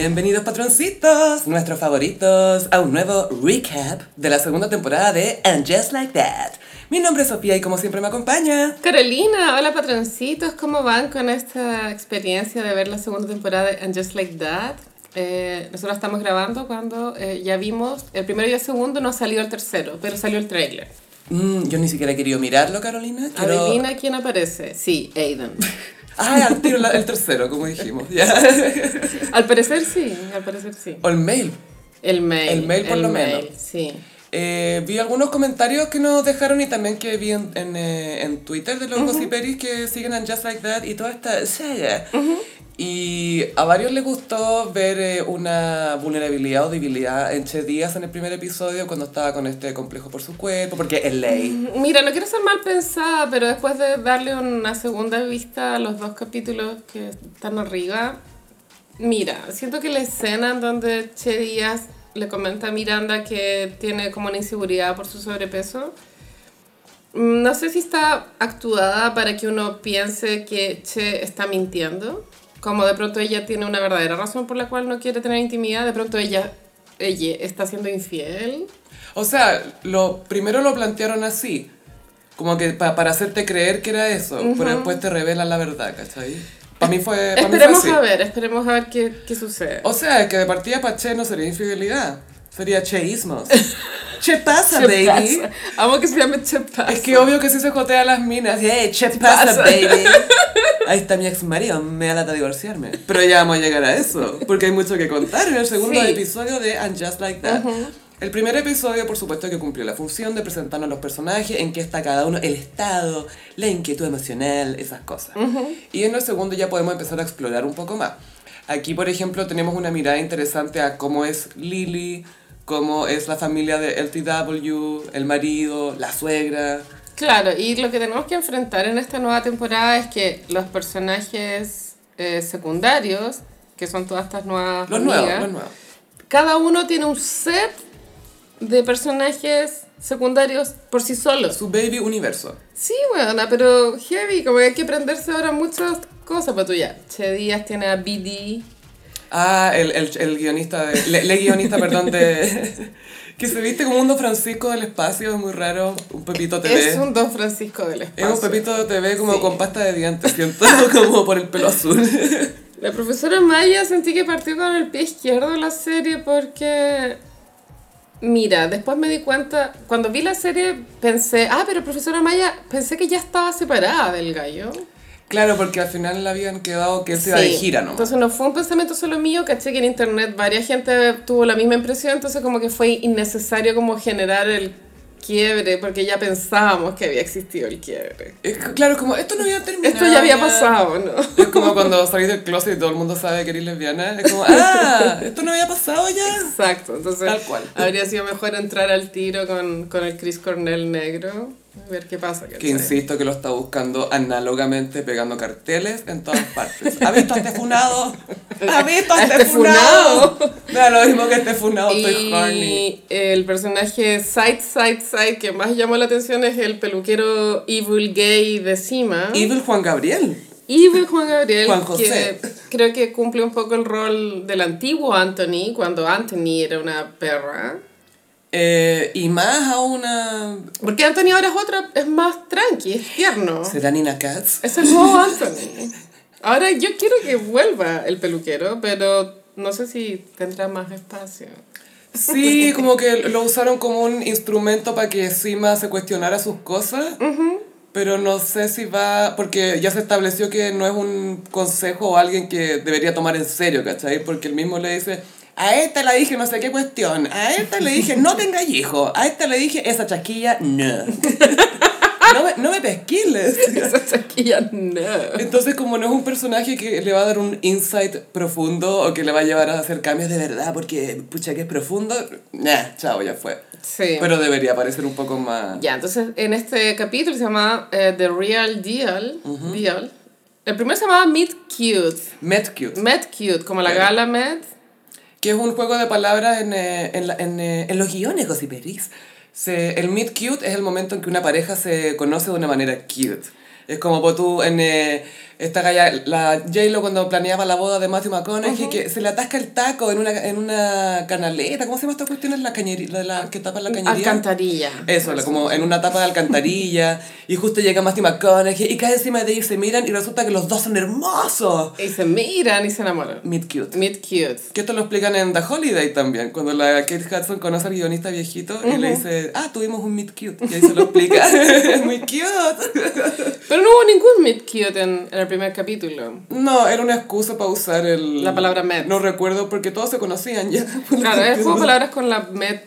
Bienvenidos patroncitos, nuestros favoritos, a un nuevo recap de la segunda temporada de And Just Like That. Mi nombre es Sofía y como siempre me acompaña. Carolina, hola patroncitos, ¿cómo van con esta experiencia de ver la segunda temporada de And Just Like That? Eh, nosotros estamos grabando cuando eh, ya vimos el primero y el segundo, no salió el tercero, pero salió el trailer. Mm, yo ni siquiera he querido mirarlo, Carolina. Quiero... Adivina quién aparece. Sí, Aiden. Ah, al tiro el tercero, como dijimos. al parecer sí, al parecer sí. O el mail. El mail. El mail por lo mail, menos. Sí. Eh, vi algunos comentarios que nos dejaron y también que vi en, en, eh, en Twitter de los gossiperis que siguen en Just Like That y toda esta saga. Y a varios les gustó ver eh, una vulnerabilidad o debilidad en Che Díaz en el primer episodio cuando estaba con este complejo por su cuerpo, porque es ley. Mira, no quiero ser mal pensada, pero después de darle una segunda vista a los dos capítulos que están arriba, mira, siento que la escena en donde Che Díaz le comenta a Miranda que tiene como una inseguridad por su sobrepeso, mm, no sé si está actuada para que uno piense que Che está mintiendo, como de pronto ella tiene una verdadera razón por la cual no quiere tener intimidad, de pronto ella, ella está siendo infiel. O sea, lo, primero lo plantearon así, como que pa- para hacerte creer que era eso, pero después te revelan la verdad, ¿cachai? Para mí fue, pa' mí fue Esperemos así. a ver, esperemos a ver qué, qué sucede. O sea, que de partida para Che no sería infidelidad, sería cheísmos. che pasa, Che baby. pasa. Amo que se llame Che pasa. Es que obvio que sí se jotea a las minas. Hey, che pasa, pasa. baby. Ahí está mi ex marido, me da lata divorciarme. Pero ya vamos a llegar a eso, porque hay mucho que contar en el segundo Sí. episodio de And Just Like That. El primer episodio, por supuesto, que cumplió la función de presentarnos los personajes, en qué está cada uno, el estado, la inquietud emocional, esas cosas. Y en el segundo ya podemos empezar a explorar un poco más. Aquí, por ejemplo, tenemos una mirada interesante a cómo es Lily, cómo es la familia de LTW, el marido, la suegra. Claro, y lo que tenemos que enfrentar en esta nueva temporada es que los personajes eh, secundarios, que son todas estas nuevas Los amigas, nuevos, los nuevos. cada uno tiene un set de personajes secundarios por sí solos. Su baby universo. Sí, bueno, pero heavy, como que hay que aprenderse ahora muchas cosas para tú ya. Che Díaz tiene a BD, Ah, el, el, el guionista, de, le, le guionista, perdón, de... Que se viste como un Don Francisco del espacio, es muy raro. Un Pepito TV. es un Don Francisco del Es espacio. un Pepito de TV como Sí. con pasta de dientes, siento, como por el pelo azul. La profesora Maya sentí que partió con el pie izquierdo la serie porque... Mira, después me di cuenta, cuando vi la serie pensé, ah, pero profesora Maya, pensé que ya estaba separada del gallo. Claro, porque al final le habían quedado que él se iba de gira, ¿no? Entonces no fue un pensamiento solo mío, caché que en internet varias gente tuvo la misma impresión, entonces como que fue innecesario como generar el quiebre, porque ya pensábamos que había existido el quiebre. Es claro, como esto no había terminado. Esto ya había pasado, ¿no? Es como cuando salís del closet y todo el mundo sabe que eres lesbiana. Es como, ah, esto no había pasado ya. Exacto, entonces Tal cual. habría sido mejor entrar al tiro con, con el Chris Cornell negro, a ver qué pasa. Que ¿cachai? insisto que lo está buscando análogamente pegando carteles en todas partes. ¿Ha visto a este funado? ¿Ha visto a este, este funado? Da lo mismo que este funado, estoy horny. Y el personaje Side, Side, Side que más llamó la atención es el peluquero evil gay de Cima. Evil Juan Gabriel. Evil Juan Gabriel, Juan José. que creo que cumple un poco el rol del antiguo Anthony, cuando Anthony era una perra. Eh, y más a una... Porque Anthony ahora es otra, es más tranqui, es tierno. ¿Será Nina Katz? Es el nuevo Anthony. Ahora yo quiero que vuelva el peluquero, pero no sé si tendrá más espacio. Sí, como que lo usaron como un instrumento para que Sima se cuestionara sus cosas. Pero no sé si va, porque ya se estableció que no es un consejo o alguien que debería tomar en serio, ¿cachai? Porque él mismo le dice, a esta le dije no sé qué cuestión, a esta le dije no tenga hijo, a esta le dije esa chasquilla no. no me, no me pesquiles. Esa chaquilla no. Entonces, como no es un personaje que le va a dar un insight profundo o que le va a llevar a hacer cambios de verdad porque, pucha, que es profundo, nah, chao, ya fue. Sí. Pero debería parecer un poco más... Ya, entonces en este capítulo se llama eh, The Real Deal. Deal. El primero se llamaba Meet Cute. Met cute. Met Cute, como la gala Met. Que es un juego de palabras en, eh, en, en, eh, en los guiones, gossiperis. Se, el meet cute es el momento en que una pareja se conoce de una manera cute. Es como pues, tú en... eh, esta galla, la J-Lo cuando planeaba la boda de Matthew McConaughey, que se le atasca el taco en una, en una canaleta, ¿cómo se llama esta cuestión? La cañería, la, que tapa la cañería. Alcantarilla. Eso, como en una tapa de alcantarilla, y justo llega Matthew McConaughey y cae encima de ella y se miran y resulta que los dos son hermosos. Y se miran y se enamoran. Meet cute. Meet cute. Que esto lo explican en The Holiday también, cuando la Kate Hudson conoce al guionista viejito y le dice, ah, tuvimos un meet cute, y ahí se lo explica. es muy cute. Pero no hubo ningún cute en, en el primer capítulo. No, era una excusa para usar el... La palabra met. No recuerdo porque todos se conocían ya. Claro, es como palabras con la met.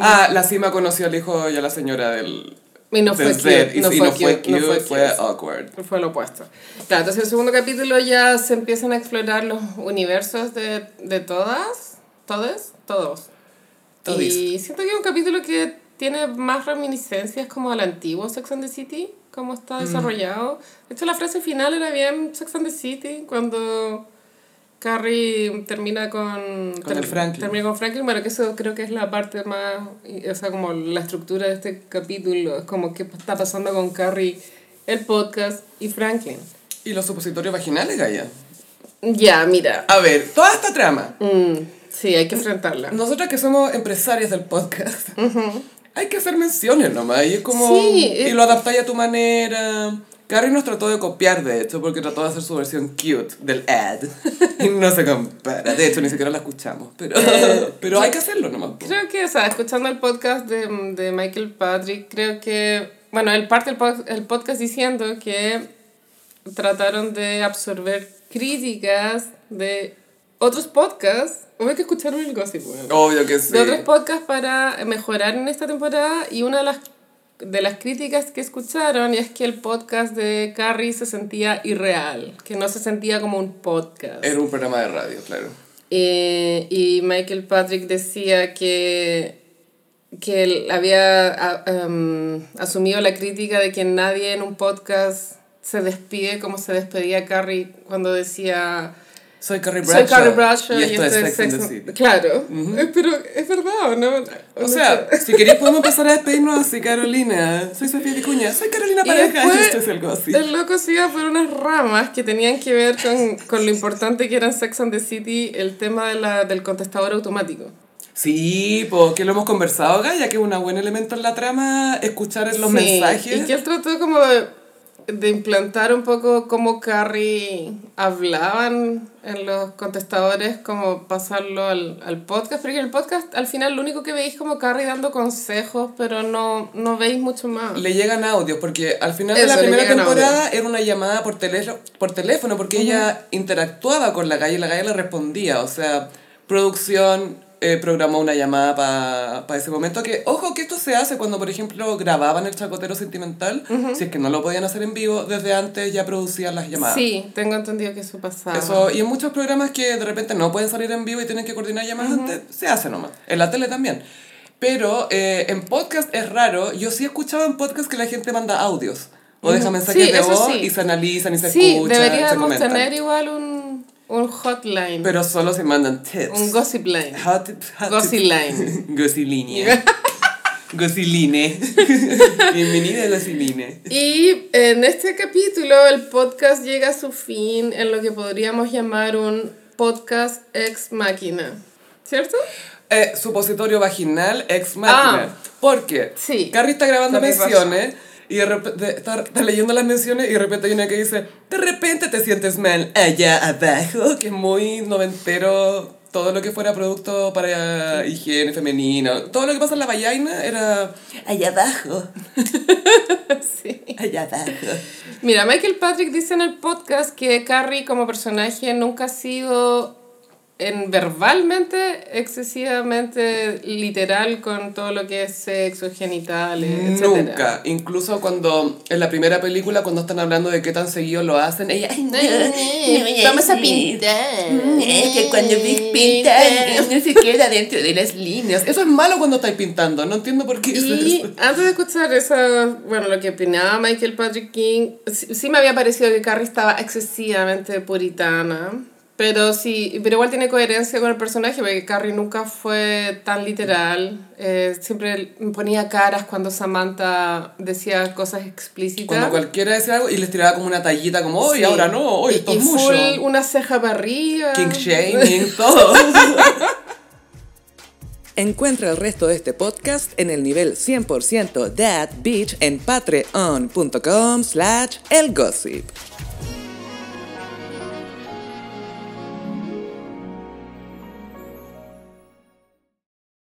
Ah, la cima conoció al hijo y a la señora del... Y no fue cute. Y, no y fue no fue cute, no cute, fue fue cute. awkward. Fue lo opuesto. Claro, entonces en el segundo capítulo ya se empiezan a explorar los universos de, de todas, todos, todos. Todis. Y siento que es un capítulo que tiene más reminiscencias como al antiguo Sex and the City, como Mm. está desarrollado. De hecho, la frase final era bien Sex and the City, cuando Carrie termina con... Con el Franklin. Termina con Franklin, bueno, que eso creo que es la parte más... O sea, como la estructura de este capítulo, es como qué está pasando con Carrie, el podcast y Franklin. ¿Y los supositorios vaginales, Gaia? Ya, mira. A ver, toda esta trama. Mm, sí, hay que enfrentarla. Nosotras que somos empresarias del podcast, hay que hacer menciones nomás. Y es como. Sí, y lo adaptáis a tu manera. Carrie nos trató de copiar, de hecho, porque trató de hacer su versión cute del ad. y no se compara. De hecho, ni siquiera la escuchamos. Pero, pero hay que hacerlo nomás. Creo que, o sea, escuchando el podcast de, de Michael Patrick, creo que, bueno, él parte el, pod- el podcast diciendo que trataron de absorber críticas de otros podcasts. Hubo que escuchar el gossip, weón. Obvio que sí. De otros podcasts para mejorar en esta temporada y una de las, de las críticas que escucharon es que el podcast de Carrie se sentía irreal, que no se sentía como un podcast. Era un programa de radio, claro. Eh, y Michael Patrick decía que, que él había em, asumido la crítica de que nadie en un podcast se despide como se despedía Carrie cuando decía Soy Carrie soy Bradshaw. Carrie Bradshaw y esto es Sex and the City. Claro, Eh, pero es verdad, ¿o ¿no? O sea, si queréis podemos empezar a despedirnos así, Carolina. Soy Sofía Vicuña. Soy Carolina Pareja. y esto es algo así. el loco se iba por unas ramas que tenían que ver con, con lo importante que era en Sex and the City el tema de la, del contestador automático. Sí, porque lo hemos conversado, Gaya, que es un buen elemento en la trama escuchar los Sí, mensajes. Y que él trató como de, de implantar un poco cómo Carrie hablaban en los contestadores, como pasarlo al, al podcast, porque en el podcast al final lo único que veis como Carrie dando consejos, pero no, no veis mucho más. Le llegan audios, porque al final de Eso, la le primera temporada era una llamada por, teléfono por teléfono, porque ella interactuaba con la Gaya y la Gaya le respondía. O sea, producción eh, programó una llamada para ese momento. Que, ojo, que esto se hace cuando, por ejemplo, grababan el chacotero sentimental. Si es que no lo podían hacer en vivo, desde antes ya producían las llamadas. Sí, tengo entendido que eso pasaba. Eso, y en muchos programas que de repente no pueden salir en vivo y tienen que coordinar llamadas antes, se hace nomás. En la tele también. Pero eh, en podcast es raro. Yo sí he escuchado en podcast que la gente manda audios. O deja mensajes Sí, de voz sí. y se analizan y se sí, escuchan. se deberíamos comentan. tener igual un, un hotline, Pero solo se mandan tips. un gossip line. Hot, hot Gossip line. Gosilinea. Gosiline. Bienvenida a Gosiline. Y en este capítulo el podcast llega a su fin en lo que podríamos llamar un podcast ex máquina. ¿Cierto? Eh, supositorio vaginal ex máquina. Ah. ¿Por qué? Sí. Carrie está grabando menciones y de repente está, está leyendo las menciones y de repente hay una que dice, de repente te sientes mal allá abajo, que es muy noventero. Todo lo que fuera producto para higiene femenino, todo lo que pasa en la vallaina era allá abajo, Sí. allá abajo. Mira, Michael Patrick dice en el podcast que Carrie como personaje nunca ha sido en verbalmente excesivamente literal con todo lo que es sexo, genitales, etc. Nunca, incluso cuando en la primera película, cuando están hablando de qué tan seguido lo hacen, ella, "Ay, no, Vamos a decir". pintar. Es que cuando Big pinta no se queda dentro de las líneas. Eso es malo cuando estáis pintando, no entiendo por qué es Y eso. antes de escuchar eso, bueno, lo que opinaba Michael Patrick King, sí, sí me había parecido que Carrie estaba excesivamente puritana, Pero sí, pero igual tiene coherencia con el personaje, porque Carrie nunca fue tan literal. Eh, siempre ponía caras cuando Samantha decía cosas explícitas. Cuando cualquiera decía algo y les tiraba como una tallita como, hoy, Sí. ahora no, hoy y, esto y es mucho. full una ceja para arriba. King shaming, todo. Encuentra el resto de este podcast en el nivel 100% That Beach en patreon.com slash elgossip.